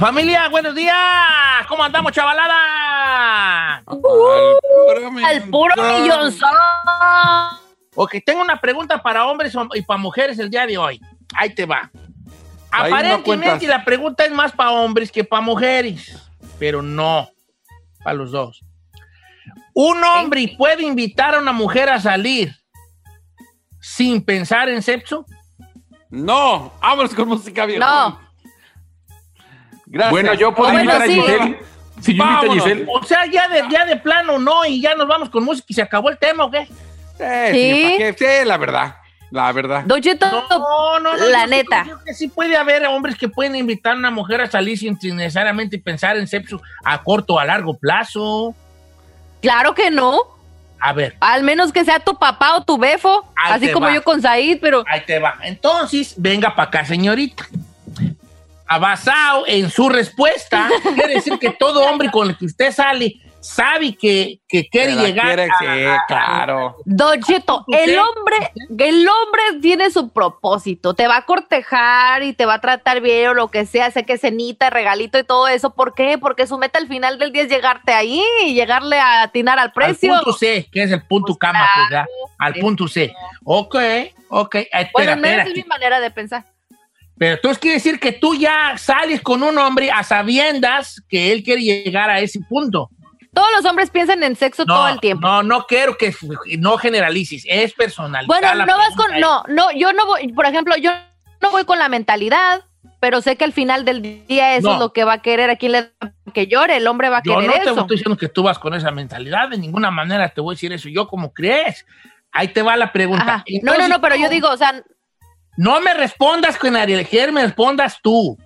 Familia, buenos días. ¿Cómo andamos, chavalada? Al puro millonzón. Ok, tengo una pregunta para hombres y para mujeres el día de hoy. Ahí te va. Ahí Aparentemente la pregunta es más para hombres que para mujeres, pero no, para los dos. ¿Un hombre puede invitar a una mujer a salir sin pensar en sexo? No, vámonos con música vieja. No. Gracias. Bueno, yo puedo Bueno, invitar a. Giselle. Si yo invito a. Giselle. O sea, ya de, ya de plano no, y ya nos vamos con música y se acabó el tema, ¿o qué? Eh, Sí. ¿para qué? Sí, la verdad. La verdad. Don Cheto, No, no, no. la yo neta. creo que sí puede haber hombres que pueden invitar a una mujer a salir sin, sin necesariamente pensar en sexo a corto o a largo plazo. Claro que no. A ver, Al menos que sea tu papá o tu befo. Ahí así como va. yo con Said, pero. ahí te va. Entonces, venga para acá, señorita. Basado en su respuesta, quiere decir que todo hombre con el que usted sale sabe que, que quiere llegar quiere, a- sí, a- claro. Don el hombre, el hombre tiene su propósito. Te va a cortejar y te va a tratar bien o lo que sea, sé que cenita, regalito y todo eso. ¿Por qué? Porque su meta al final del día es llegarte ahí y llegarle a atinar al al precio. punto C, que es el punto Pues cama, claro, pues, ¿verdad? Al punto C. Ok, ok. Bueno, al espera. es mi manera de pensar. Pero entonces quiere decir que tú ya sales con un hombre a sabiendas que él quiere llegar a ese punto. Todos los hombres piensan en sexo todo el tiempo. No, no quiero que no generalices, es personal. Bueno, no vas con, no, no, yo no voy, por ejemplo, yo no voy con la mentalidad, pero sé que al final del día eso No. es lo que va a querer, a quien le da que llore, el hombre va a Yo querer no te eso. estoy diciendo que tú vas con esa mentalidad, de ninguna manera te voy a decir eso. Yo como crees. Ahí te va la pregunta. No, no, no, pero yo digo, o sea, No me respondas con Ariel Ger, me respondas tú.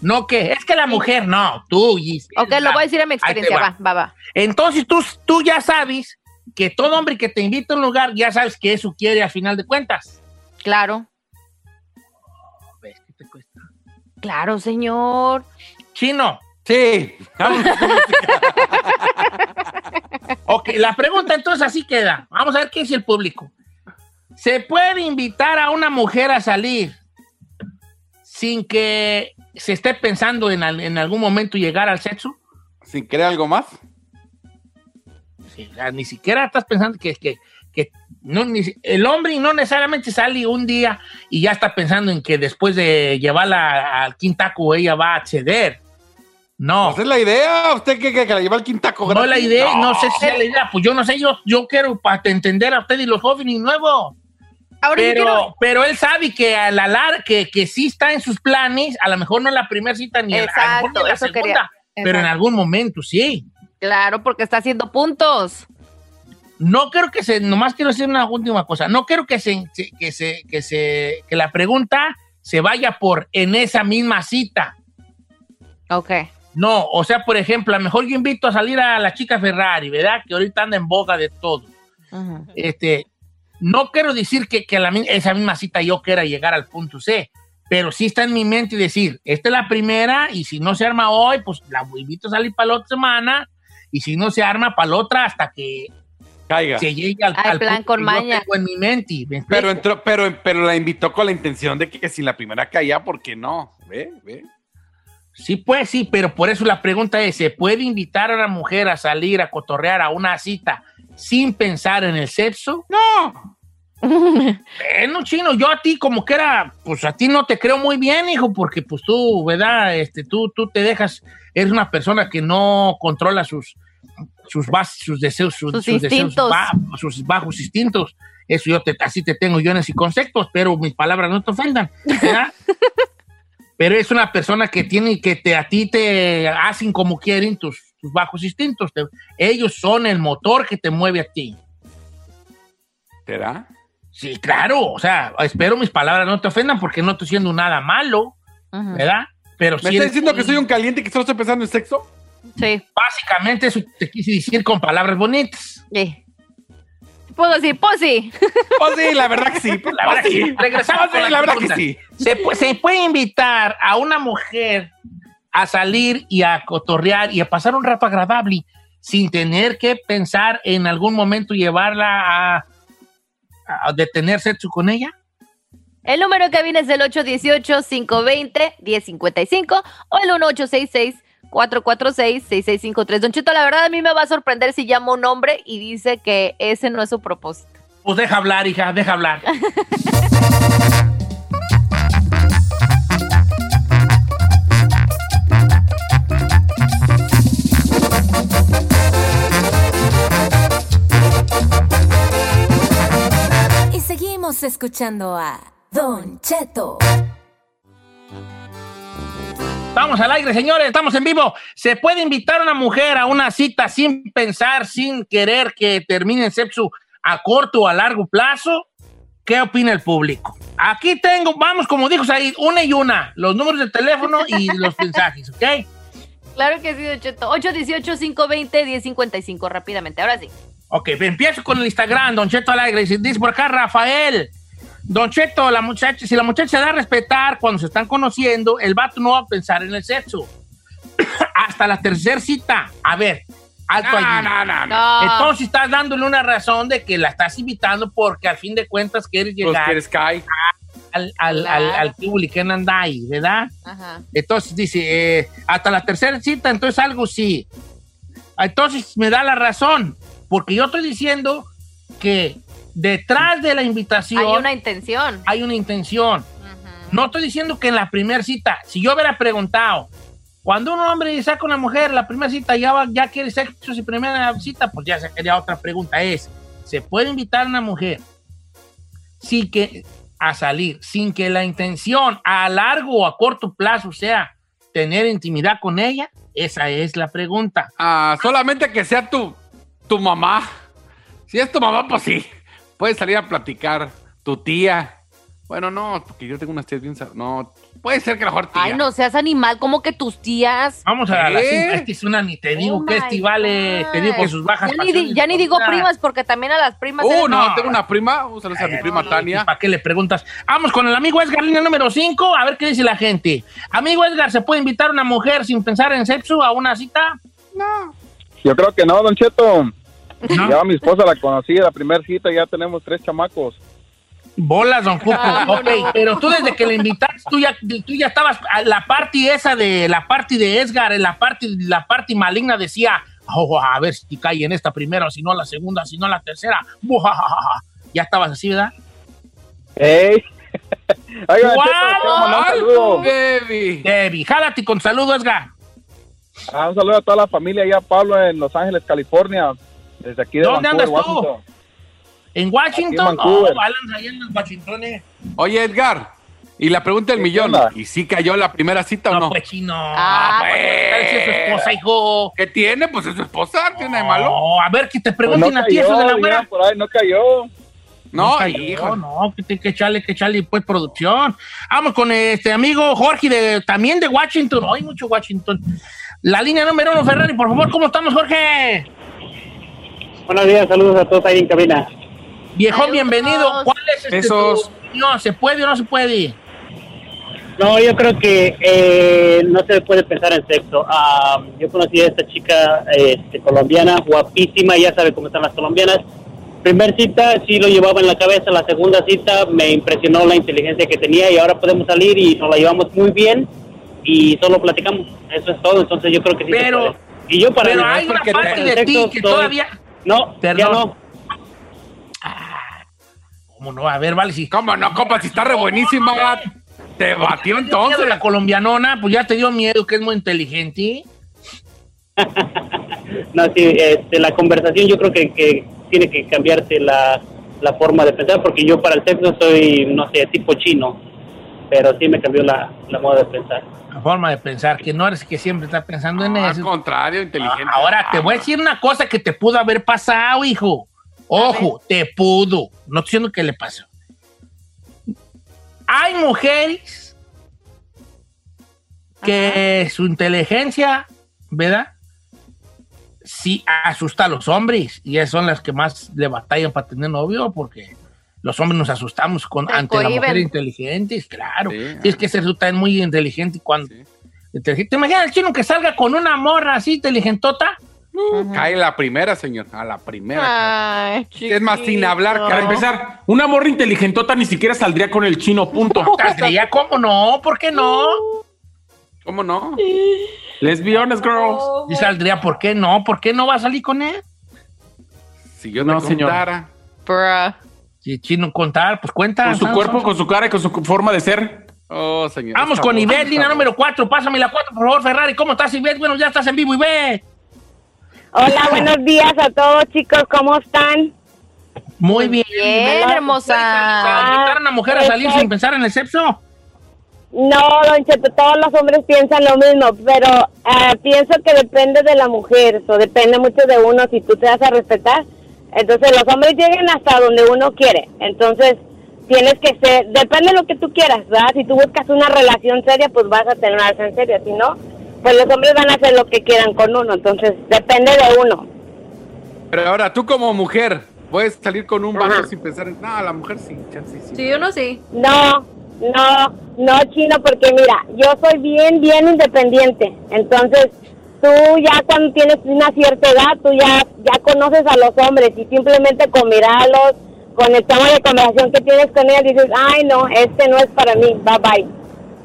No que, es que la mujer, no, tú. Giselle, ok, lo voy a decir a mi experiencia, va. va, va, va. Entonces tú, tú ya sabes que todo hombre que te invita a un lugar, ya sabes que eso quiere al final de cuentas. Claro, ¿Ves qué te cuesta? claro, señor. Chino. Sí. Ok, la pregunta entonces así queda. Vamos a ver qué dice el público. ¿Se puede invitar a una mujer a salir sin que se esté pensando en, al- en algún momento llegar al sexo? ¿Sin querer algo más? Sí, ni siquiera estás pensando que, que, que no, ni el hombre no necesariamente sale un día y ya está pensando en que después de llevarla al quintaco ella va a acceder. No. Pues es la idea. ¿Usted qué que, que la lleva al quintaco No es la gratis? idea, no. sé si sea la idea. Pues yo no sé, yo, yo quiero para entender a usted y los jóvenes nuevos. Ahora Pero, quiero- pero él sabe que a la que, que sí está en sus planes, a lo mejor no en la primera cita ni en la- en eso segunda, quería. pero en algún momento sí. Claro, porque está haciendo puntos. No quiero que se, nomás quiero decir una última cosa, no quiero que se, que se, que se, que la pregunta se vaya por en esa misma cita. Ok. No, o sea, por ejemplo, a lo mejor yo invito a salir a la chica Ferrari, ¿verdad? Que ahorita anda en boga de todo. Este, no quiero decir que, que a la esa misma cita yo quiera llegar al punto C, pero sí está en mi mente y decir, esta es la primera y si no se arma hoy, pues la invito a salir para la otra semana y si no se arma para la otra hasta que Caiga. se llegue al, plan punto con que maña. yo tengo en mi mente. Pero entró, pero, pero la invitó con la intención de que, que si la primera caía, ¿por qué no? ¿Ve? ¿Ve? Sí, pues sí, pero por eso la pregunta es, ¿se puede invitar a una mujer a salir a cotorrear a una cita sin pensar en el sexo? No. Bueno, chino, yo a ti como que era, pues a ti no te creo muy bien, hijo, porque pues tú, ¿verdad? Este, tú, tú te dejas, eres una persona que no controla sus, sus, bas- sus deseos, sus, Sus sus deseos instintos. ba- sus bajos instintos. Eso yo te, así te tengo yo en ese concepto, pero mis palabras no te ofendan, ¿verdad? pero es una persona que tiene, que te, a ti te hacen como quieren tus, tus bajos instintos. Te- ellos son el motor que te mueve a ti. ¿Será? Sí, claro, o sea, espero mis palabras no te ofendan porque no estoy haciendo nada malo. ¿verdad? Pero ¿Me sí estás diciendo que soy un caliente y que solo estoy pensando en sexo? Sí. Básicamente eso te quise decir con palabras bonitas. sí. Puedo decir, pues sí. Pues sí, la verdad que sí. pues La verdad que sí. Regresamos Pues sí, la verdad que sí. ¿Se, pu- se puede invitar a una mujer a salir y a cotorrear y a pasar un rato agradable sin tener que pensar en algún momento llevarla a, a detener sexo con ella? El número que viene es el 818-520-1055 o el 1866-446-6653. Don Chito, la verdad a mí me va a sorprender si llama un hombre y dice que ese no es su propósito. Pues deja hablar, hija, deja hablar. Seguimos escuchando a Don Cheto. Vamos al aire, señores, estamos en vivo. ¿Se puede invitar a una mujer a una cita sin pensar, sin querer que termine el sexo a corto o a largo plazo? ¿Qué opina el público? Aquí tengo, vamos, como dijo Said, una y una, los números de teléfono y los mensajes, ¿ok? Claro que sí, Don Cheto. 818-520-1055, rápidamente. Ahora sí. Ok, empiezo con el Instagram, Don Cheto Alegre. Dice, por acá Rafael. Don Cheto, la muchacha, si la muchacha se da a respetar cuando se están conociendo, el vato no va a pensar en el sexo. Hasta la tercera cita. A ver, alto No, allí. no, no, no. Entonces estás dándole una razón de que la estás invitando porque al fin de cuentas quieres Pues llegar que eres Kai. al, al, al, al tibuli que no anda ahí, ¿verdad? Ajá. Entonces dice, eh, hasta la tercera cita, entonces algo sí. Entonces me da la razón, porque yo estoy diciendo que detrás de la invitación Hay una intención. hay una intención. No estoy diciendo que en la primera cita, si yo hubiera preguntado, cuando un hombre saca a una mujer, la primera cita ya, va, ya quiere sexo, si primera cita, pues ya sería otra pregunta. Es, ¿se puede invitar a una mujer sin que, a salir, sin que la intención a largo o a corto plazo sea tener intimidad con ella? Esa es la pregunta. Ah, solamente que sea tu, tu mamá. Si es tu mamá, pues sí. Puedes salir a platicar. Tu tía. Bueno, no, porque yo tengo unas tías bien... No, puede ser que la mejor tía. Ay, no seas animal, como que tus tías. Vamos a la ¿Qué? cita. Esta es una, ni te digo Oh que este vale, te digo que sus bajas Ya ni, di- ya ni digo primas, porque también a las primas. Uh, eres- no, tengo una prima. Un saludo a mi prima no, Tania. ¿Para qué le preguntas? Vamos con el amigo Edgar, línea número 5, a ver qué dice la gente. Amigo Edgar, ¿se puede invitar a una mujer sin pensar en sexo a una cita? Yo creo que no, Don Cheto. No. Ya mi esposa la conocí la primera cita, ya tenemos tres chamacos. Bolas, don Cuco. ok, pero tú desde que le invitaste, tú ya, tú ya estabas, a la parte esa de, la parte de Edgar, la parte, la parte maligna decía, "Oh, a ver si cae en esta primera, si no la segunda, si no la tercera. Ya estabas así, ¿verdad? ¡Ey! Saludo. Baby. Debbie, jálate con saludo, Edgar. Ah, un saludo a toda la familia allá, Pablo, en Los Ángeles, California. Desde aquí de ¿Dónde Vancouver, andas tú? Washington. ¿En Washington? Vancouver. Oh, Alan, allá en Washington. eh. Oye, Edgar. Y la pregunta del ¿Qué millón. onda? ¿Y si cayó la primera cita o No, no? pues chino. Ah, pues. Es su esposa, hijo. ¿Qué tiene? Pues es su esposa. ¿Tiene de malo? No, a ver, que te Pues pregunten no a ti eso de la güera. por ahí, no cayó. No, cayó, hijo. No, que, te- que echarle, que echarle, pues, producción. Vamos con este amigo Jorge, de, también de Washington. Hay mucho Washington. La línea número uno, Ferrari, por favor, ¿cómo estamos, Jorge? Buenos días, saludos a todos ahí en cabina. Viejón, Saludos. bienvenido. ¿Cuál es este, Besos. tu opinión? ¿Se puede o no se puede? No, yo creo que eh, no se puede pensar en sexo. Ah, yo conocí a esta chica este, colombiana, guapísima, ya sabe cómo están las colombianas. Primer cita sí lo llevaba en la cabeza, la segunda cita me impresionó la inteligencia que tenía y ahora podemos salir y nos la llevamos muy bien y solo platicamos. Eso es todo, entonces yo creo que sí se Pero- puede. Y yo para Pero hay una parte de ti que todavía... No, ya Perdón. no. ¿Cómo no? A ver, vale, si... ¿Cómo no, compa? Si está re buenísima. Te batió entonces. La colombianona, pues ya te dio miedo, que es muy inteligente. No, sí, este, la conversación yo creo que, que tiene que cambiarse la, la forma de pensar, porque yo para el sexo soy, no sé, tipo chino, pero sí me cambió la, la moda de pensar. La forma de pensar, que no eres que siempre está pensando en Al eso. contrario, inteligente. Ahora te voy a decir una cosa que te pudo haber pasado, hijo. Ojo, te pudo. No estoy diciendo que le pasó. Hay mujeres que su inteligencia, ¿verdad? Sí asusta a los hombres y esas son las que más le batallan para tener novio porque los hombres nos asustamos con, ante la mujer inteligente, claro. Sí, Tienes que ser tú también muy inteligente cuando... inteligente. ¿Te imaginas el chino que salga con una morra así inteligentota? Cae la primera, señor. A la primera. Ay, es más, sin hablar. Para empezar, una morra inteligentota ni siquiera saldría con el chino, punto. ¿Saldría? ¿Cómo no? ¿Por qué no? ¿Cómo no? Let's be honest, girls. Y saldría, ¿por qué no? ¿Por qué no va a salir con él? Si yo No, no señor. Bruh. Si chino contar, pues cuenta. Con su cuerpo, con su cara y con su forma de ser. Oh, señor. Vamos con Ivette, línea número 4. Pásame la 4, por favor, Ferrari. ¿Cómo estás, Ivette? Bueno, ya estás en vivo, Ivette. Hola, buenos días a todos, chicos. ¿Cómo están? Muy bien. Bien, hermosa. ¿Invitar a una mujer a salir sin pensar en el sexo? No, Don Cheto, todos los hombres piensan lo mismo, pero eh, pienso que depende de la mujer, o depende mucho de uno si tú te das a respetar. Entonces, los hombres llegan hasta donde uno quiere. Entonces, tienes que ser, depende de lo que tú quieras, ¿verdad? Si tú buscas una relación seria, pues vas a tener una relación seria. Si no, pues los hombres van a hacer lo que quieran con uno. Entonces, depende de uno. Pero ahora, tú como mujer, puedes salir con un vato sin pensar en. No, la mujer sí, chance sí. Sí, uno sí. No, no, no, chino, porque mira, yo soy bien, bien independiente. Entonces, tú ya cuando tienes una cierta edad, tú ya, ya conoces a los hombres y simplemente con mirarlos, con el tema de conversación que tienes con ellos, dices, ay, no, este no es para mí, bye bye.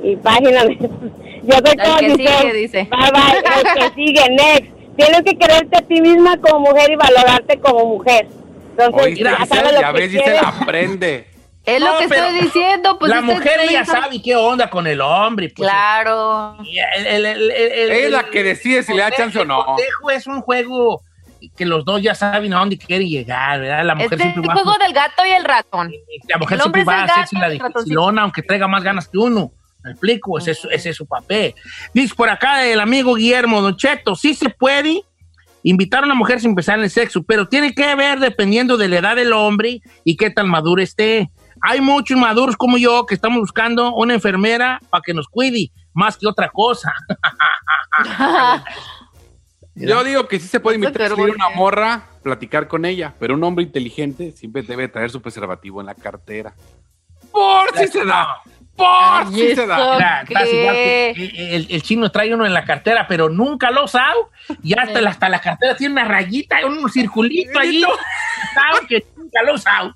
Y página. Yo soy como que Giselle, sigue, dice. Bye bye, el que sigue, next. Tienes que quererte a ti misma como mujer y valorarte como mujer. Entonces, Oíste, ya Giselle, sabes lo ya que ves, Giselle, aprende. Es No, lo que pero estoy diciendo. Pues la mujer, ella sabe- sabe qué onda con el hombre. Pues, Claro. El- el- el- el- el- Es la el- que decide si le da el chance o no. es un juego que los dos ya saben a dónde quieren llegar, ¿verdad? La mujer Este siempre va juego del gato y el ratón. La mujer El siempre va a es el hacerse la el dificilona, aunque traiga más ganas que uno. ¿Me explico? Ese, es- ese es su papel. Dice por acá el amigo Guillermo Don Cheto, sí se puede invitar a una mujer sin empezar en el sexo, pero tiene que ver dependiendo de la edad del hombre y qué tan maduro esté. Hay muchos maduros como yo que estamos buscando una enfermera para que nos cuide, más que otra cosa. Yo digo que sí se puede invitar a pero salir ¿por una morra, platicar con ella, pero un hombre inteligente siempre debe traer su preservativo en la cartera. Por si se da. Por Ay, si se da. Mira, igual que el, chino trae uno en la cartera, pero nunca lo ha usado. Y hasta, la, hasta la cartera tiene una rayita, un circulito allí. Sabe que nunca lo ha usado.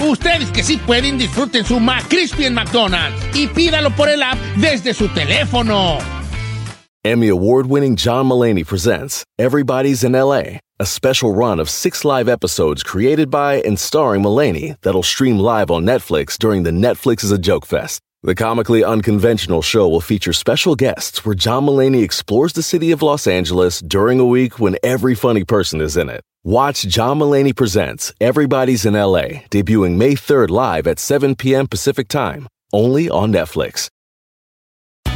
Ustedes que sí pueden, disfruten su McCrispy en McDonald's y pídalo por el app desde su teléfono. Emmy award winning John Mullaney presents Everybody's in LA, a special run of six live episodes created by and starring Mullaney that'll stream live on Netflix during the Netflix is a Joke Fest. The comically unconventional show will feature special guests where John Mullaney explores the city of Los Angeles during a week when every funny person is in it. Watch John Mullaney Presents Everybody's in LA, debuting May 3rd live at 7 p.m. Pacific Time, only on Netflix.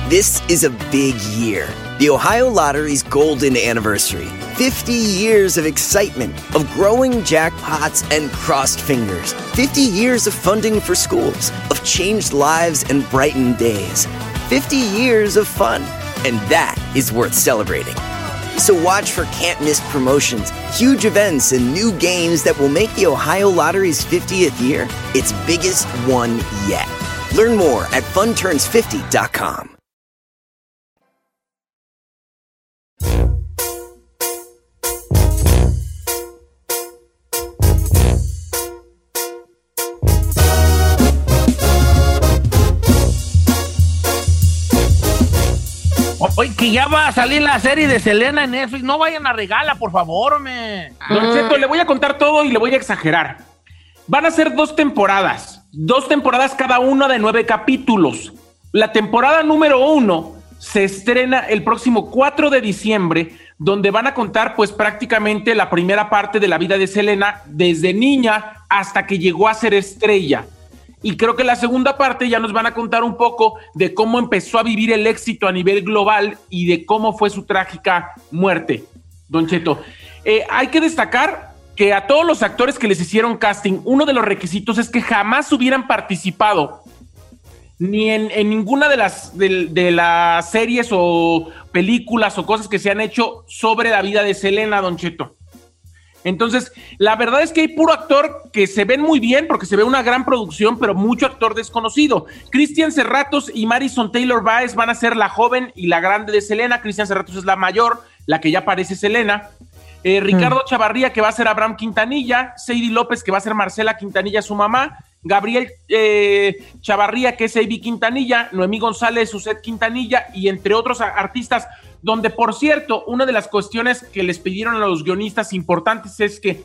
This is a big year. The Ohio Lottery's golden anniversary. 50 years of excitement, of growing jackpots and crossed fingers. 50 years of funding for schools, of changed lives and brightened days. 50 years of fun. And that is worth celebrating. So watch for can't miss promotions, huge events, and new games that will make the Ohio Lottery's 50th year its biggest one yet. Learn more at funturns50.com. Ya va a salir la serie de Selena en Netflix. No vayan a regala, por favor, hombre. Don Cheto, le voy a contar todo y le voy a exagerar. Van a ser dos temporadas. Dos temporadas cada una de nueve capítulos. La temporada número uno se estrena el próximo 4 de diciembre, donde van a contar pues prácticamente la primera parte de la vida de Selena desde niña hasta que llegó a ser estrella. Y creo que la segunda parte ya nos van a contar un poco de cómo empezó a vivir el éxito a nivel global y de cómo fue su trágica muerte, Don Cheto. Eh, hay que destacar que a todos los actores que les hicieron casting, uno de los requisitos es que jamás hubieran participado ni en, ninguna de las, de, de las series o películas o cosas que se han hecho sobre la vida de Selena, Don Cheto. Entonces, la verdad es que hay puro actor que se ven muy bien porque se ve una gran producción, pero mucho actor desconocido. Cristian Serratos y Marison Taylor Baez van a ser la joven y la grande de Selena. Cristian Serratos es la mayor, la que ya parece Selena. Eh, Ricardo Chavarría, que va a ser Abraham Quintanilla. Sadie López, que va a ser Marcela Quintanilla, su mamá. Gabriel eh, Chavarría, que es Avi Quintanilla. Noemí González, Suset Quintanilla. Y entre otros artistas donde por cierto, una de las cuestiones que les pidieron a los guionistas importantes es que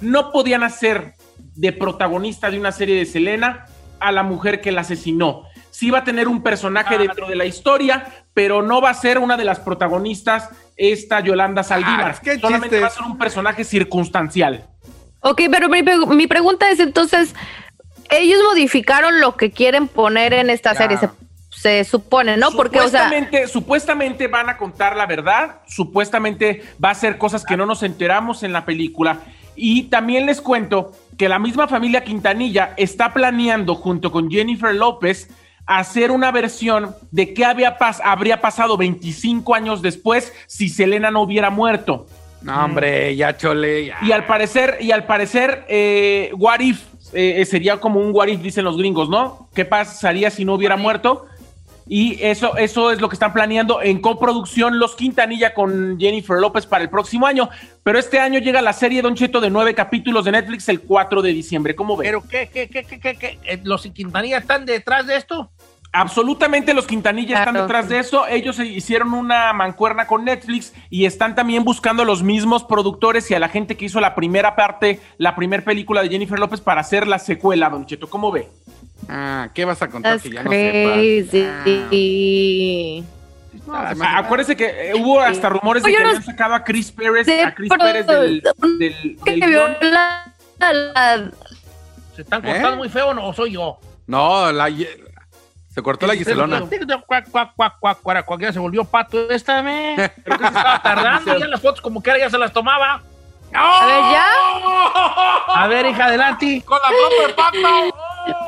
no podían hacer de protagonista de una serie de Selena a la mujer que la asesinó. Sí va a tener un personaje dentro de la historia, pero no va a ser una de las protagonistas esta Yolanda Saldívar. Ah, Solamente chiste va a es. ser un personaje circunstancial. Ok, pero mi, pre- mi pregunta es entonces, ellos modificaron lo que quieren poner en esta serie, se, se supone, ¿no? Porque, o sea, supuestamente, supuestamente van a contar la verdad, supuestamente va a ser cosas que no nos enteramos en la película. Y también les cuento que la misma familia Quintanilla está planeando junto con Jennifer López hacer una versión de qué había pas- habría pasado 25 años después si Selena no hubiera muerto. No, hombre, ya chole. ya. Y al parecer, y al parecer, eh, What If eh, sería como un What If, dicen los gringos, ¿no? ¿Qué pasaría si no hubiera muerto? Y eso, eso es lo que están planeando en coproducción Los Quintanilla con Jennifer López para el próximo año. Pero este año llega la serie Don Cheto de nueve capítulos de Netflix el 4 de diciembre. ¿Cómo ven? ¿Pero qué, qué, qué, qué, qué, qué? Eh, ¿Los Quintanilla están detrás de esto? Absolutamente los Quintanilla están detrás de eso. Ellos hicieron una mancuerna con Netflix y están también buscando a los mismos productores y a la gente que hizo la primera parte, la primera película de Jennifer López para hacer la secuela, Don Cheto. ¿Cómo ve? Ah, ¿qué vas a contar that's que ya no sepas? crazy. Ah, se me Ah, Acuérdense que eh, hubo hasta rumores de que no habían sacado a Chris Pérez, a Chris pero- Pérez del, del, del vio guion. la- la- ¿Se están cortando ¿Eh? muy feo o no? ¿O soy yo? No, la, se cortó la Giselona. Cuac, cuac, cuac, cuac, cuac, cuac, ya se volvió pato esta, me. Pero que se estaba tardando, ya las fotos como que era ya se las tomaba. A ver, ya. A ver, hija, adelante. Con la ropa de pato.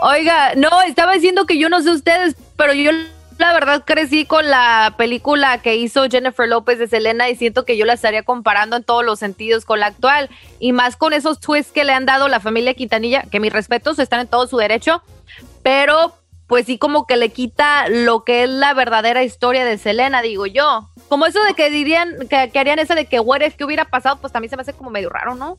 Oiga, no, estaba diciendo que yo no sé ustedes, pero yo la verdad crecí con la película que hizo Jennifer López de Selena y siento que yo la estaría comparando en todos los sentidos con la actual y más con esos twists que le han dado la familia Quintanilla, que mis respetos están en todo su derecho, pero pues sí como que le quita lo que es la verdadera historia de Selena, digo yo. Como eso de que dirían, que, harían esa de que what if, que hubiera pasado, pues también se me hace como medio raro, ¿no?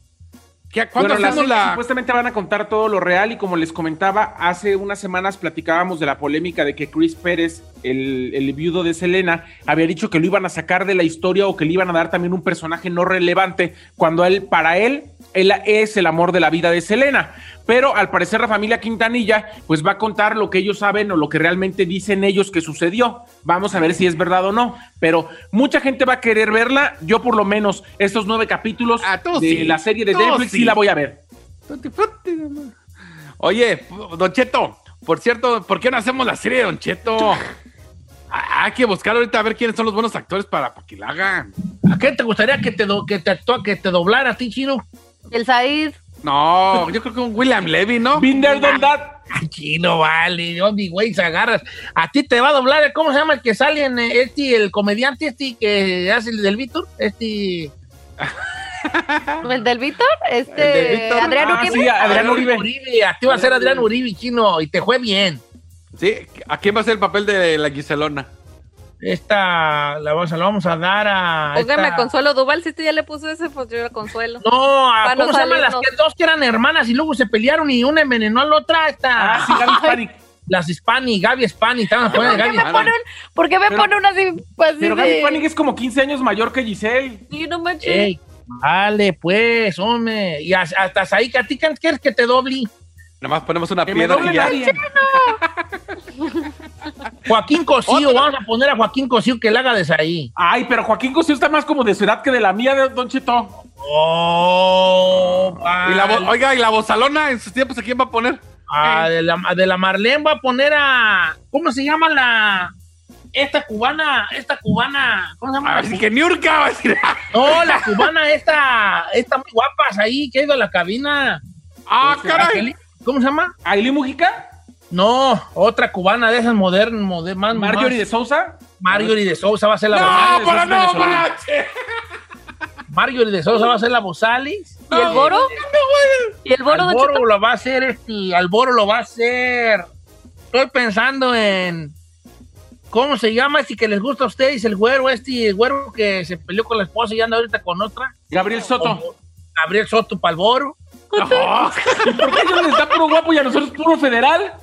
¿Qué, ¿Cuándo Bueno, la hacemos serie la...? Supuestamente van a contar todo lo real y como les comentaba, hace unas semanas platicábamos de la polémica de que Chris Pérez, el, el viudo de Selena, había dicho que lo iban a sacar de la historia o que le iban a dar también un personaje no relevante cuando él, para él, él es el amor de la vida de Selena. Pero al parecer la familia Quintanilla pues va a contar lo que ellos saben o lo que realmente dicen ellos que sucedió. Vamos a ver si es verdad o no. Pero mucha gente va a querer verla. Yo por lo menos estos nueve capítulos tú de sí, la serie de tú Netflix sí. sí. la voy a ver. Oye, Don Cheto, por cierto, ¿por qué no hacemos la serie de Don Cheto? Ah, Hay que buscar ahorita a ver quiénes son los buenos actores para, para que la hagan. ¿A qué te gustaría que te, do- que te, que te doblara a ti, Chino? El Said. No, yo creo que un William Levy, ¿no? Binder Don That. Ay, Chino, vale, yo mi güey se agarras. A ti te va a doblar, el- ¿cómo se llama el que sale en eh, este, el comediante este que hace el del Víctor? Este... ¿El del Víctor? Este, El del Víctor. Adrián Ah, Uribe. sí, Adrián Uribe. A ti va a ser Adrián Uribe, Chino, y te fue bien. Sí, ¿a quién va a ser el papel de la Giselona? Esta la vamos, a- la vamos a dar a... Póngame esta- a Consuelo Duval, si usted ya le puso ese, pues yo la consuelo. No, a- no ¿cómo se llaman las que dos que eran hermanas y luego se pelearon y una envenenó a la otra? Esta... Ah, sí, Gaby Hispanic. Las Hispani, Gaby Hispani, a poner ¿Por qué Gaby me ponen, por qué me Pero- ponen una así? Pues, Pero así Gaby de- Panic es como 15 años mayor que Giselle. Sí, no manches. Ey, vale, pues, hombre. Y as- hasta ahí, que a ti ¿qué quieres que te doble? Nada más ponemos una Que me piedra doble y ya. Joaquín Cosío, vamos a poner a Joaquín Cosío que le haga de ahí. Ay, pero Joaquín Cosío está más como de su edad que de la mía, de Don Cheto. Oh, Y la, oiga, ¿y la bozalona en sus tiempos a quién va a poner? Ah, de, la, de la Marlene va a poner a. ¿Cómo se llama la. Esta cubana, esta cubana, ¿cómo se llama? A ver si que Niurka va a decir. No, la cubana esta, esta muy guapas ahí, que ha ido a la cabina. ¡Ah, Este, caray! ¿Cómo se llama? ¿Ailí Mujica? No, otra cubana de esas modernas, moder- más ¿Marjorie de Sousa? Marjorie de Sousa va a ser la ¡No, Bozales. para no, venezolana. manche! Marjorie de Sousa va a ser la Bozales. ¿Y el Boro? ¿Y el Boro, Alboro lo va a hacer este, Alboro lo va a hacer. Estoy pensando en ¿cómo se llama este que les gusta a ustedes? El güero, este el güero que se peleó con la esposa y anda ahorita con otra. Gabriel Soto. Gabriel Soto Palboro. ¿Por qué a ellos les da puro guapo y a nosotros puro federal?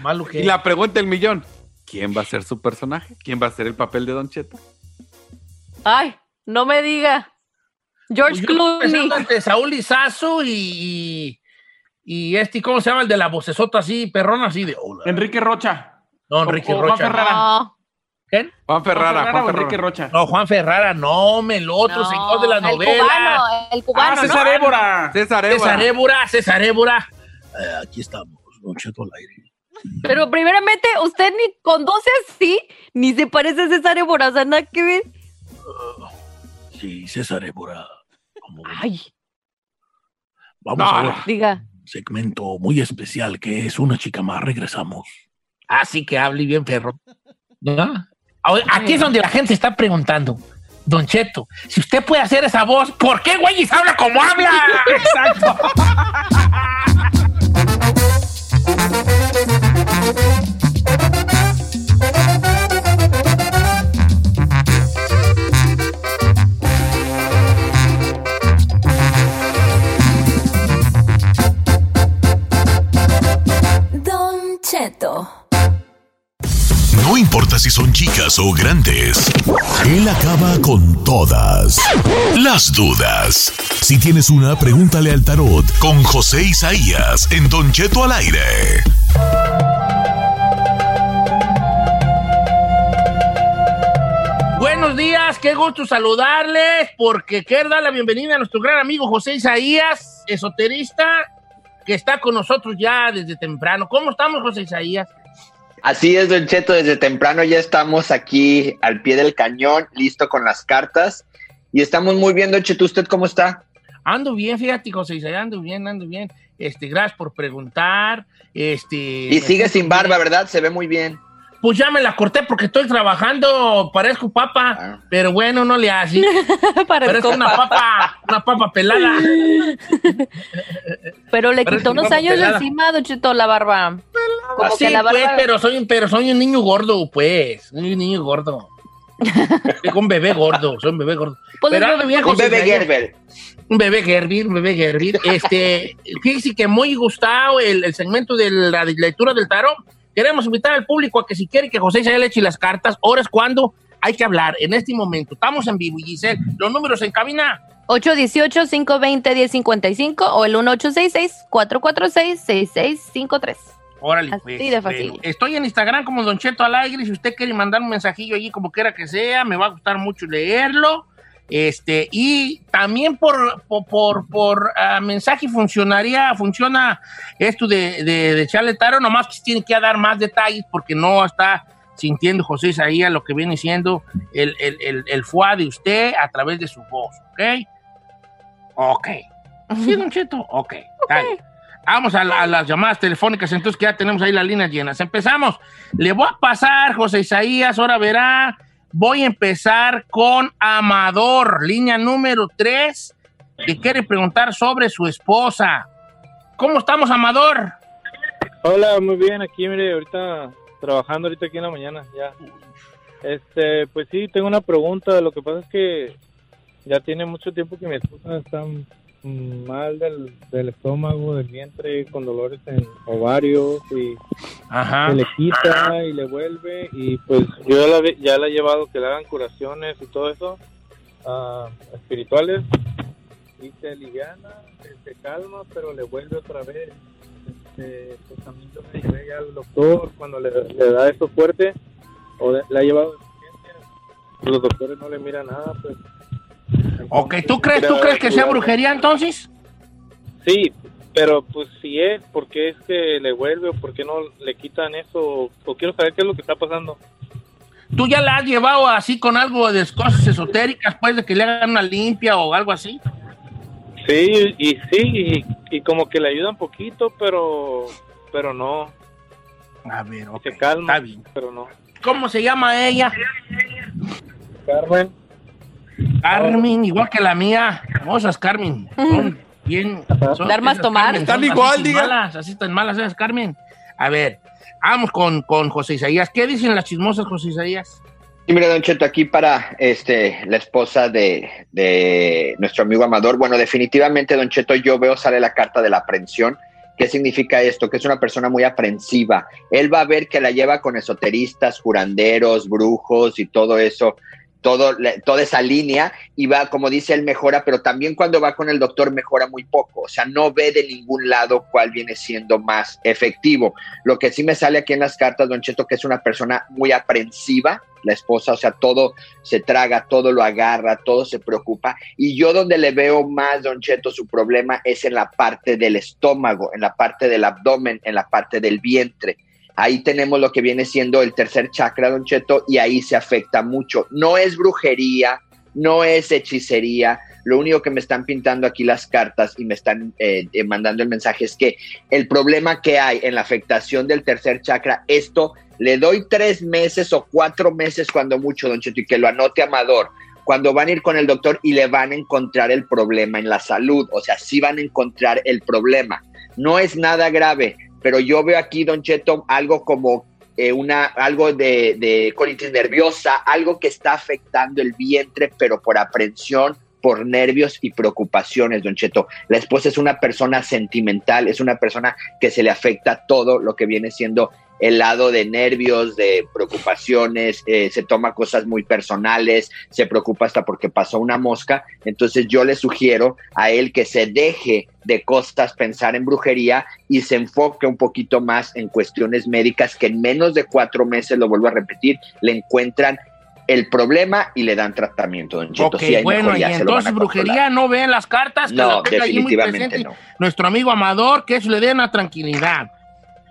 Malo que. Y la pregunta del millón. ¿Quién va a ser su personaje? ¿Quién va a ser el papel de Don Cheto? Ay, no me diga. George Pues Clooney. entre Saúl Izazo y, y, y este, ¿cómo se llama? El de la vocesota así, perrona así de hola. Enrique Rocha. No, Enrique o Rocha. No, ¿Quién? Juan Ferrara. Juan Juan o Enrique Ferrara. Rocha. No, Juan Ferrara, no, me el otro no, señor de la El novela. cubano, el cubano, Ah, ¿no? César Évora. César César Évora. César Évora. Eh, aquí estamos, Don Cheto al aire. Pero primeramente, usted ni conduce así, ni se parece a César Évora, o sea, nada que ver. Sí, César Évora. Ay, Vamos No, a ver. diga. segmento muy especial que es una chica más. Regresamos. Así que hable bien, perro. ¿No? Aquí es donde la gente está preguntando. Don Cheto, si usted puede hacer esa voz, ¿por qué güeyes habla como habla? Exacto. si son chicas o grandes, él acaba con todas las dudas. Si tienes una, pregúntale al tarot con José Isaías en Don Cheto al aire. Buenos días, qué gusto saludarles, porque quiero dar la bienvenida a nuestro gran amigo José Isaías, esoterista, que está con nosotros ya desde temprano. ¿Cómo estamos, José Isaías? Así es, Don Cheto, desde temprano ya estamos aquí al pie del cañón, listo con las cartas. Y estamos muy bien, Don Cheto, ¿usted cómo está? Ando bien, fíjate, José Isaías, ando bien, ando bien. Este, gracias por preguntar. Este, Y sigue sin barba, ¿verdad? Se ve muy bien. Pues ya me la corté porque estoy trabajando, parezco papa, Ah. pero bueno, no le hace. Parezco una papa, una papa pelada. Pero le quitó unos años pelada. encima, Don Cheto, la barba. Como Así que la barba... pues, pero soy, pero soy un niño gordo, pues. Soy un niño gordo. Un bebé gordo, soy un bebé gordo. Pues Pero un bebé- Un José bebé. Gerber. Un bebé Gerber, un bebé Gerber. Este, fíjese que muy gustado el, el segmento de la lectura del tarot. Queremos invitar al público a que si quiere que José Isaías le eche las cartas, ahora es cuando hay que hablar. En este momento, estamos en vivo, Giselle. Los números en cabina. 818-520-1055 o el 1866-446-6653. Órale, Así pues. de fácil. Bueno, estoy en Instagram como Don Cheto Alegre. Si usted quiere mandar un mensajillo allí, como quiera que sea, me va a gustar mucho leerlo. Este, y también por, por, por, por, ah, mensaje funcionaría, funciona esto de, de, de taro, nomás que tiene que dar más detalles porque no está sintiendo José Isaías lo que viene siendo el, el, el, el fuá de usted a través de su voz, ¿ok? Ok. Sí, Don Cheto, ok. bien. Vamos a, la- a las llamadas telefónicas, entonces que ya tenemos ahí las líneas llenas. Empezamos. Le voy a pasar, José Isaías, ahora verá. Voy a empezar con Amador, línea número 3, que quiere preguntar sobre su esposa. ¿Cómo estamos, Amador? Hola, muy bien, aquí mire, ahorita trabajando ahorita aquí en la mañana, ya. Este, pues sí, tengo una pregunta, lo que pasa es que ya tiene mucho tiempo que mi esposa está mal del, del estómago, del vientre, con dolores en ovarios y Ajá. se le quita y le vuelve y pues yo ya la, ya la he llevado que le hagan curaciones y todo eso ah, espirituales y se aliviana, se, se calma, pero le vuelve otra vez. Este, pues también yo me llevé ya al doctor cuando le, le da eso fuerte o le, le ha llevado de los doctores no le miran nada, pues Ok, ¿tú crees, ¿tú crees que sea brujería entonces? Sí, pero pues si es, ¿por qué es que le vuelve o por qué no le quitan eso? O quiero saber qué es lo que está pasando. ¿Tú ya la has llevado así con algo de cosas esotéricas, pues, de que le hagan una limpia o algo así? Sí, y sí, y, y como que le ayudan poquito, pero pero no. A ver, ok, Se calma, está bien. pero no. ¿Cómo se llama ella? Carmen. Carmen, igual que la mía. Famosas Carmen. Son bien. Son Dar más tomar. Carmen, Están son igual, así tan diga. Malas, así tan malas esas Carmen. A ver, vamos con, con José Isaías. ¿Qué dicen las chismosas, José Isaías? Y mire, Don Cheto, aquí para este, la esposa de, de nuestro amigo Amador. Bueno, definitivamente, Don Cheto, yo veo sale la carta de la aprensión. ¿Qué significa esto? Que es una persona muy aprensiva. Él va a ver que la lleva con esoteristas, curanderos, brujos y todo eso, todo, toda esa línea, y va, como dice él, mejora, pero también cuando va con el doctor mejora muy poco. O sea, no ve de ningún lado cuál viene siendo más efectivo. Lo que sí me sale aquí en las cartas, Don Cheto, que es una persona muy aprensiva, la esposa, o sea, todo se traga, todo lo agarra, todo se preocupa. Y yo donde le veo más, Don Cheto, su problema es en la parte del estómago, en la parte del abdomen, en la parte del vientre. Ahí tenemos lo que viene siendo el tercer chakra, Don Cheto, y ahí se afecta mucho. No es brujería, no es hechicería. Lo único que me están pintando aquí las cartas y me están eh, eh, mandando el mensaje es que el problema que hay en la afectación del tercer chakra, esto le doy tres meses o cuatro meses cuando mucho, don Cheto, y que lo anote Amador, cuando van a ir con el doctor y le van a encontrar el problema en la salud, o sea, sí van a encontrar el problema. No es nada grave, pero yo veo aquí, don Cheto, algo como eh, una, algo de, de colitis nerviosa, algo que está afectando el vientre, pero por aprensión, por nervios y preocupaciones, don Cheto. La esposa es una persona sentimental, es una persona que se le afecta todo lo que viene siendo el lado de nervios, de preocupaciones, eh, se toma cosas muy personales, se preocupa hasta porque pasó una mosca. Entonces yo le sugiero a él que se deje de cosas pensar en brujería y se enfoque un poquito más en cuestiones médicas que en menos de cuatro meses, lo vuelvo a repetir, le encuentran el problema y le dan tratamiento, don Cheto. Sí bueno, y entonces brujería no ven las cartas. que No, muy definitivamente no. Nuestro amigo Amador, que eso le dé una tranquilidad.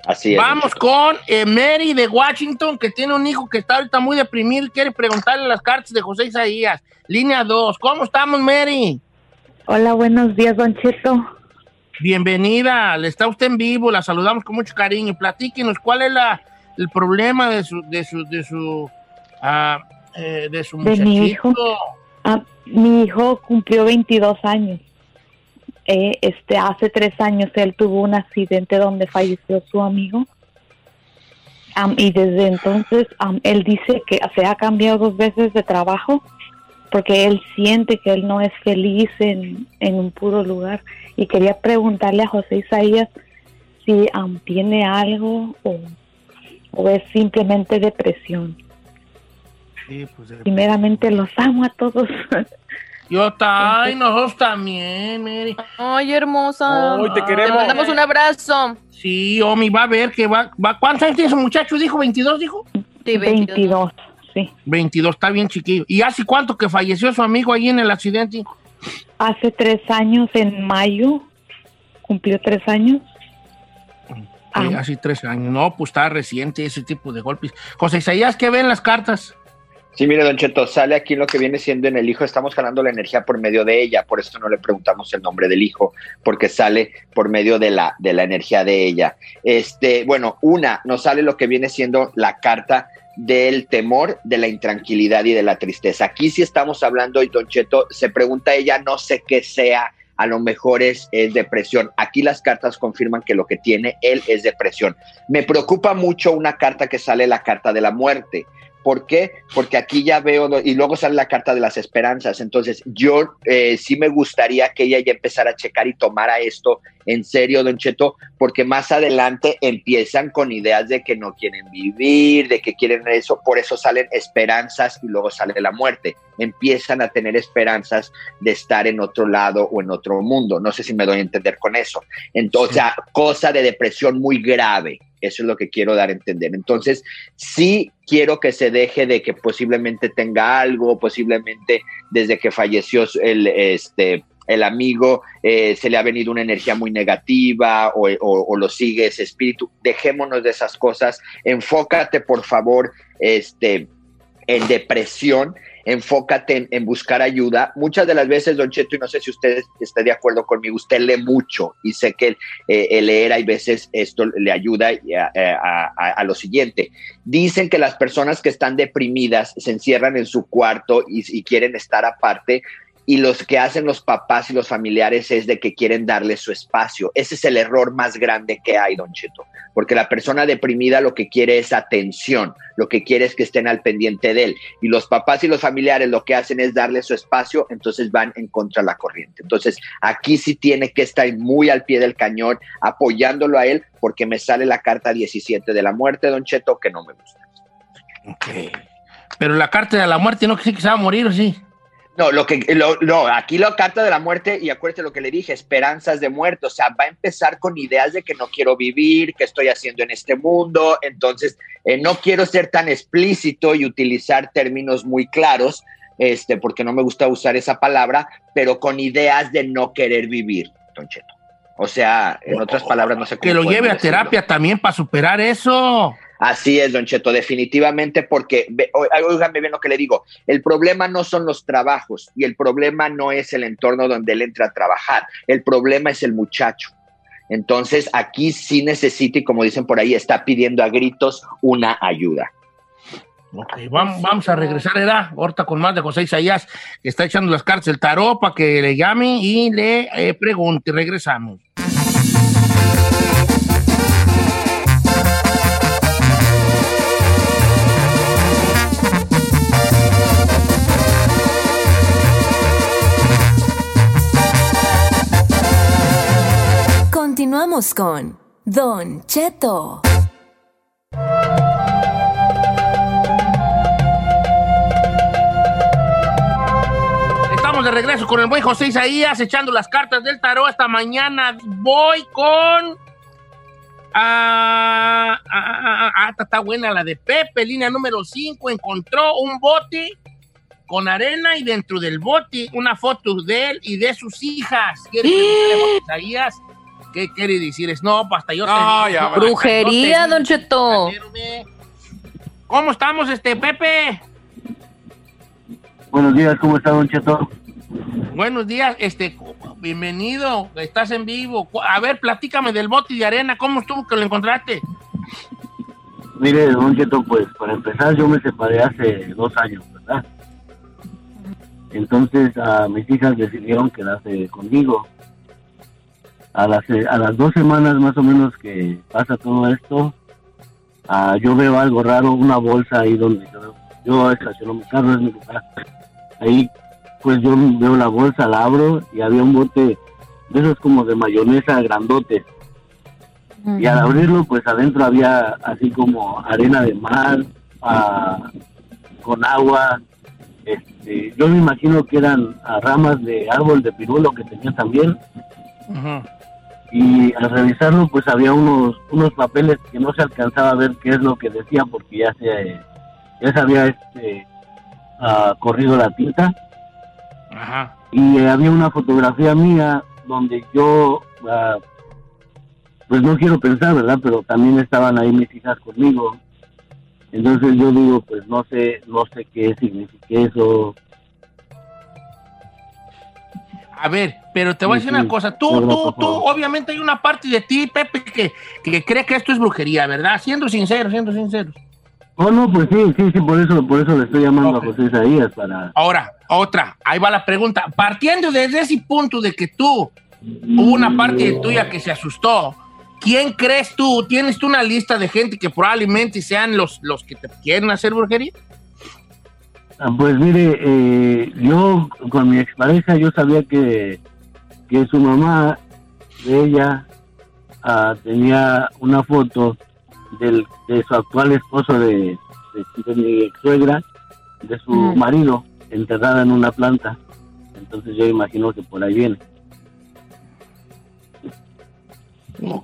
Así es. Vamos con eh, Mary de Washington, que tiene un hijo que está ahorita muy deprimido y quiere preguntarle las cartas de José Isaías. Línea 2. ¿Cómo estamos, Mary? Hola, buenos días, Don Cheto. Bienvenida, le está usted en vivo, la saludamos con mucho cariño. Platíquenos, ¿cuál es la, el problema de su, de su, de su, ah, eh, de su De mi muchachito? hijo. Ah, mi hijo cumplió 22 años. Eh, este, hace tres años él tuvo un accidente donde falleció su amigo. Am, y desde entonces él dice que se ha cambiado dos veces de trabajo porque él siente que él no es feliz en, en un puro lugar. Y quería preguntarle a José Isaías si am, tiene algo o, o es simplemente depresión. Sí, pues, eh, Primeramente los amo a todos. Yo ta- ay, nosotros también, Mary. Ay, hermosa. Ay, te queremos. Te mandamos un abrazo. Sí, Omi, va a ver que va, va. ¿Cuántos años tiene ese muchacho? ¿Dijo 22, dijo? Sí, 22, sí. 22, está bien chiquillo. ¿Y hace cuánto que falleció su amigo ahí en el accidente? Hace tres años, en mayo, cumplió tres años. Ah. Sí, hace tres años. No, pues está reciente ese tipo de golpes. José Isaías, ¿qué ven las cartas? Sí, mire, Don Cheto, sale aquí lo que viene siendo en el hijo, estamos jalando la energía por medio de ella, por eso no le preguntamos el nombre del hijo, porque sale por medio de la, de la energía de ella. Este, bueno, una, nos sale lo que viene siendo la carta del temor, de la intranquilidad y de la tristeza. Aquí sí estamos hablando, y Don Cheto, se pregunta ella, no sé qué sea, a lo mejor es, es depresión. Aquí las cartas confirman que lo que tiene él es depresión. Me preocupa mucho una carta que sale, la carta de la muerte. ¿Por qué? Porque aquí ya veo, y luego sale la carta de las esperanzas. Entonces, yo eh, sí me gustaría que ella ya empezara a checar y tomara esto en serio, Don Cheto, porque más adelante empiezan con ideas de que no quieren vivir, de que quieren eso, por eso salen esperanzas y luego sale la muerte. Empiezan a tener esperanzas de estar en otro lado o en otro mundo. No sé si me doy a entender con eso. Entonces, cosa de depresión muy grave. Eso es lo que quiero dar a entender. Entonces, sí quiero que se deje de que posiblemente tenga algo, posiblemente desde que falleció el, este, el amigo, eh, se le ha venido una energía muy negativa o, o- lo sigue ese espíritu. Dejémonos de esas cosas. Enfócate, por favor, este, en depresión. Enfócate en, buscar ayuda. Muchas de las veces, Don Cheto, y no sé si usted está de acuerdo conmigo, usted lee mucho y sé que eh, leer hay veces esto le ayuda a- a lo siguiente. Dicen que las personas que están deprimidas se encierran en su cuarto y, y quieren estar aparte y los que hacen los papás y los familiares es de que quieren darle su espacio. Ese es el error más grande que hay, don Cheto, porque la persona deprimida lo que quiere es atención, lo que quiere es que estén al pendiente de él. Y los papás y los familiares lo que hacen es darle su espacio, entonces van en contra de la corriente. Entonces, aquí sí tiene que estar muy al pie del cañón, apoyándolo a él, porque me sale la carta 17 de la muerte, don Cheto, que no me gusta. Pero la carta de la muerte no quiere que se va a morir, ¿o sí? No, lo que, lo- no, aquí la carta de la muerte, y acuérdate lo que le dije, esperanzas de muerte, o sea, va a empezar con ideas de que no quiero vivir, que estoy haciendo en este mundo, entonces eh, no quiero ser tan explícito y utilizar términos muy claros, este, porque no me gusta usar esa palabra, pero con ideas de no querer vivir, Don Cheto. O sea, en otras palabras, no sé cómo Que lo lleve a decirlo. terapia también para superar eso. Así es, Don Cheto, definitivamente, porque, ve- o- óigame bien lo que le digo, el problema no son los trabajos y el problema no es el entorno donde él entra a trabajar, el problema es el muchacho. Entonces, aquí sí necesita, y como dicen por ahí, está pidiendo a gritos una ayuda. Ok, vamos, a regresar, ¿verdad? Ahorita con más de José Isaías, que está echando las cartas del tarot para que le llame y le eh, pregunte. Regresamos. Continuamos con Don Cheto. Estamos de regreso con el buen José Isaías echando las cartas del tarot esta mañana. Voy con. Ah, ah, ah, ah, está buena la de Pepe, línea número 5. Encontró un bote con arena y dentro del bote una foto de él y de sus hijas. ¿Quiere que Isaías? ¿Qué quiere decir? Es no, pues hasta yo No, te ya. Brujería, Don Cheto. ¿Cómo estamos, este Pepe? Buenos días, ¿cómo está, Don Cheto? Buenos días, este, bienvenido, estás en vivo. A ver, platícame del bote de arena, ¿cómo estuvo que lo encontraste? Mire, Don Cheto, pues para empezar, yo me separé hace dos años, ¿verdad? Entonces, a mis hijas decidieron quedarse conmigo. A las, eh, a las dos semanas más o menos que pasa todo esto, ah, yo veo algo raro, una bolsa ahí donde yo, yo estaciono mi carro, es mi lugar. Ahí pues yo veo la bolsa, la abro y había un bote de esos como de mayonesa grandote. Y al abrirlo, pues adentro había así como arena de mar, ah, con agua. Este, yo me imagino que eran ah, ramas de árbol de pirulo que tenía también. Y al revisarlo, pues había unos unos papeles que no se alcanzaba a ver qué es lo que decía porque ya se ya se había este, ah, corrido la tinta. Ajá. Y eh, había una fotografía mía donde yo ah, pues no quiero pensar, ¿verdad? Pero también estaban ahí mis hijas conmigo. Entonces yo digo, pues no sé, no sé qué significa eso. A ver, pero te voy a decir una cosa. Tú, tú, tú, obviamente hay una parte de ti, Pepe, que, que cree que esto es brujería, ¿verdad? Siendo sincero, siendo sincero. Oh, no, pues sí, sí, sí, por eso, por eso le estoy llamando a José Isaías para... Ahora, otra, ahí va la pregunta. Partiendo desde ese punto de que tú, hubo una parte de tuya que se asustó, ¿quién crees tú? ¿Tienes tú una lista de gente que probablemente sean los, los que te quieren hacer brujería? Ah, Pues mire, eh, yo con mi expareja yo sabía que, que su mamá de ella ah, tenía una foto del, de su actual esposo de, de, de mi ex suegra, de su Mm. marido, enterrada en una planta. Entonces yo imagino que por ahí viene.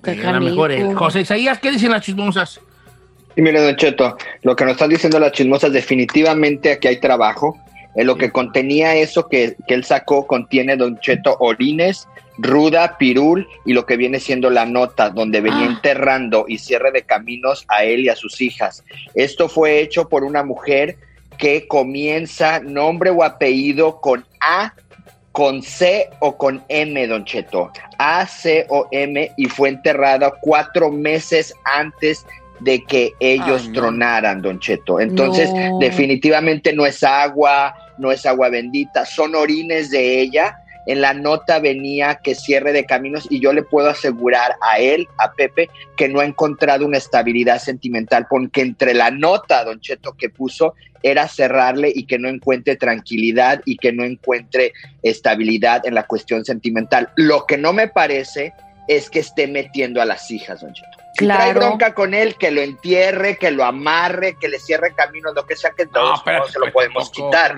Que a lo mejor es. José Isaías, ¿qué dicen las chismosas? Y mire, Don Cheto, lo que nos están diciendo las chismosas, definitivamente aquí hay trabajo. En lo que contenía eso que, que él sacó, contiene Don Cheto orines, ruda, pirul y lo que viene siendo la nota, donde venía Ah. enterrando y cierre de caminos a él y a sus hijas. Esto fue hecho por una mujer que comienza nombre o apellido con A, con C o con M, Don Cheto. A, C o M y fue enterrada cuatro meses antes de que ellos Ay, tronaran, Don Cheto. Entonces, No. definitivamente no es agua, no es agua bendita, son orines de ella. En la nota venía que cierre de caminos y yo le puedo asegurar a él, a Pepe, que no ha encontrado una estabilidad sentimental, porque entre la nota, Don Cheto, que puso, era cerrarle y que no encuentre tranquilidad y que no encuentre estabilidad en la cuestión sentimental. Lo que no me parece es que esté metiendo a las hijas, Don Cheto. Si trae bronca con él, que lo entierre, que lo amarre, que le cierre caminos, lo que sea que todo eso no se lo podemos quitar.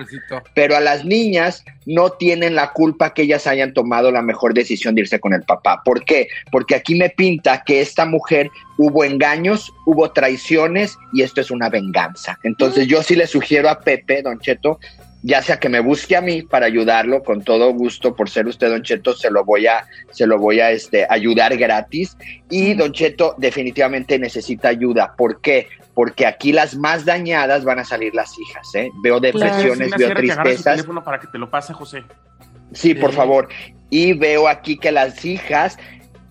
Pero a las niñas no tienen la culpa que ellas hayan tomado la mejor decisión de irse con el papá. ¿Por qué? Porque aquí me pinta que esta mujer hubo engaños, hubo traiciones y esto es una venganza. Entonces yo sí le sugiero a Pepe, Don Cheto, ya sea que me busque a mí para ayudarlo con todo gusto por ser usted Don Cheto se lo voy a se lo voy a este ayudar gratis y Don Cheto definitivamente necesita ayuda ¿por qué? porque aquí las más dañadas van a salir las hijas ¿eh? veo depresiones veo tristezas teléfono para que te lo pase, José. Sí, por favor. Y veo aquí que las hijas,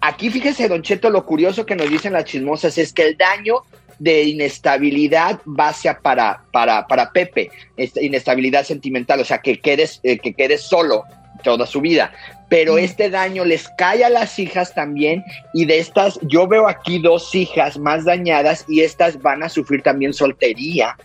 aquí fíjese, Don Cheto, lo curioso que nos dicen las chismosas es que el daño de inestabilidad hacia para, para, para Pepe, esta inestabilidad sentimental, o sea, que quedes, eh, que quedes solo toda su vida. Pero este daño les cae a las hijas también y de estas, yo veo aquí dos hijas más dañadas y estas van a sufrir también soltería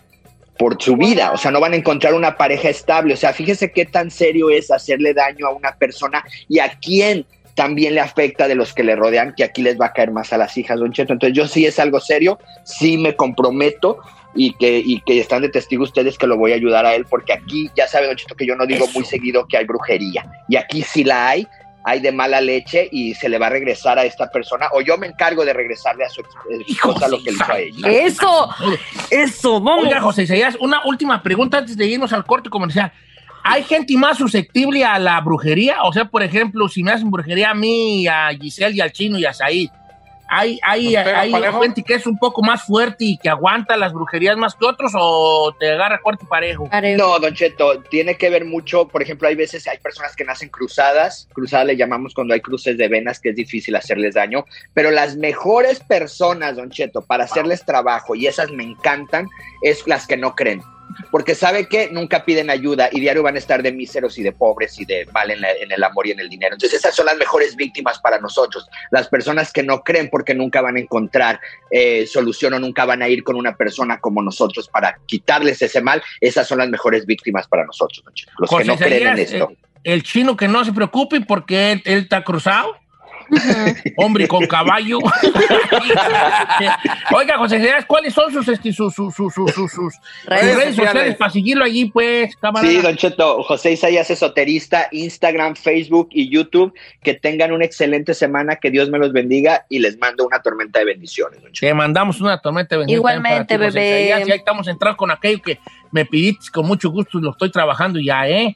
por su vida, o sea, no van a encontrar una pareja estable, o sea, fíjese qué tan serio es hacerle daño a una persona y a quién también le afecta de los que le rodean, que aquí les va a caer más a las hijas, Don Cheto. Entonces yo sí es algo serio, sí me comprometo y que, y que están de testigo ustedes que lo voy a ayudar a él, porque aquí ya sabe, Don Cheto, que yo no digo muy seguido que hay brujería, y aquí sí la hay, hay de mala leche y se le va a regresar a esta persona, o yo me encargo de regresarle a su ex- esposa lo que le hizo a ella. Eso, eso, vamos. Oiga, José Isaías, una última pregunta antes de irnos al corte comercial. ¿Hay gente más susceptible a la brujería? O sea, por ejemplo, si me hacen brujería a mí, a Giselle y al chino y a Said, ¿hay, hay, ¿Nos pega hay gente que es un poco más fuerte y que aguanta las brujerías más que otros o te agarra corte y parejo? No, Don Cheto, tiene que ver mucho, por ejemplo, hay veces, hay personas que nacen cruzadas, cruzadas le llamamos cuando hay cruces de venas, que es difícil hacerles daño, pero las mejores personas, Don Cheto, para hacerles trabajo, y esas me encantan, es las que no creen. Porque sabe que nunca piden ayuda y diario van a estar de míseros y de pobres y de mal en, la- en el amor y en el dinero. Entonces esas son las mejores víctimas para nosotros, las personas que no creen porque nunca van a encontrar eh, solución o nunca van a ir con una persona como nosotros para quitarles ese mal, esas son las mejores víctimas para nosotros, los que no creen en esto. eh, el chino que no se preocupe porque él, él está cruzado. Hombre con caballo. Oiga, José Isaías, ¿cuáles son sus, este, sus, sus, sus, sus, sus- sus Redes redes, sociales. sociales. para seguirlo allí, pues, camarada? Sí, Don Cheto, José Isaías Esoterista, Instagram, Facebook y YouTube. Que tengan una excelente semana, que Dios me los bendiga y les mando una tormenta de bendiciones. Don Cheto. Te mandamos una tormenta de bendición Igualmente, ti, José bebé. Isaías, Y ahí estamos entrando con aquello que me pidiste con mucho gusto y lo estoy trabajando ya, ¿eh?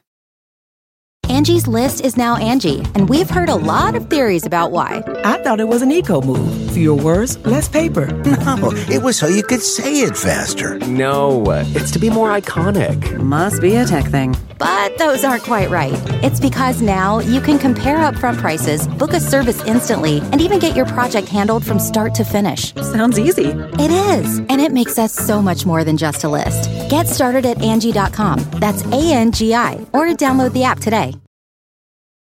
Angie's list is now Angie, and we've heard a lot of theories about why. I thought it was an eco move. Fewer words, less paper. No, it was so you could say it faster. No, it's to be more iconic. Must be a tech thing. But those aren't quite right. It's because now you can compare upfront prices, book a service instantly, and even get your project handled from start to finish. Sounds easy. It is, and it makes us so much more than just a list. Get started at Angie.com. That's A N G I, or download the app today.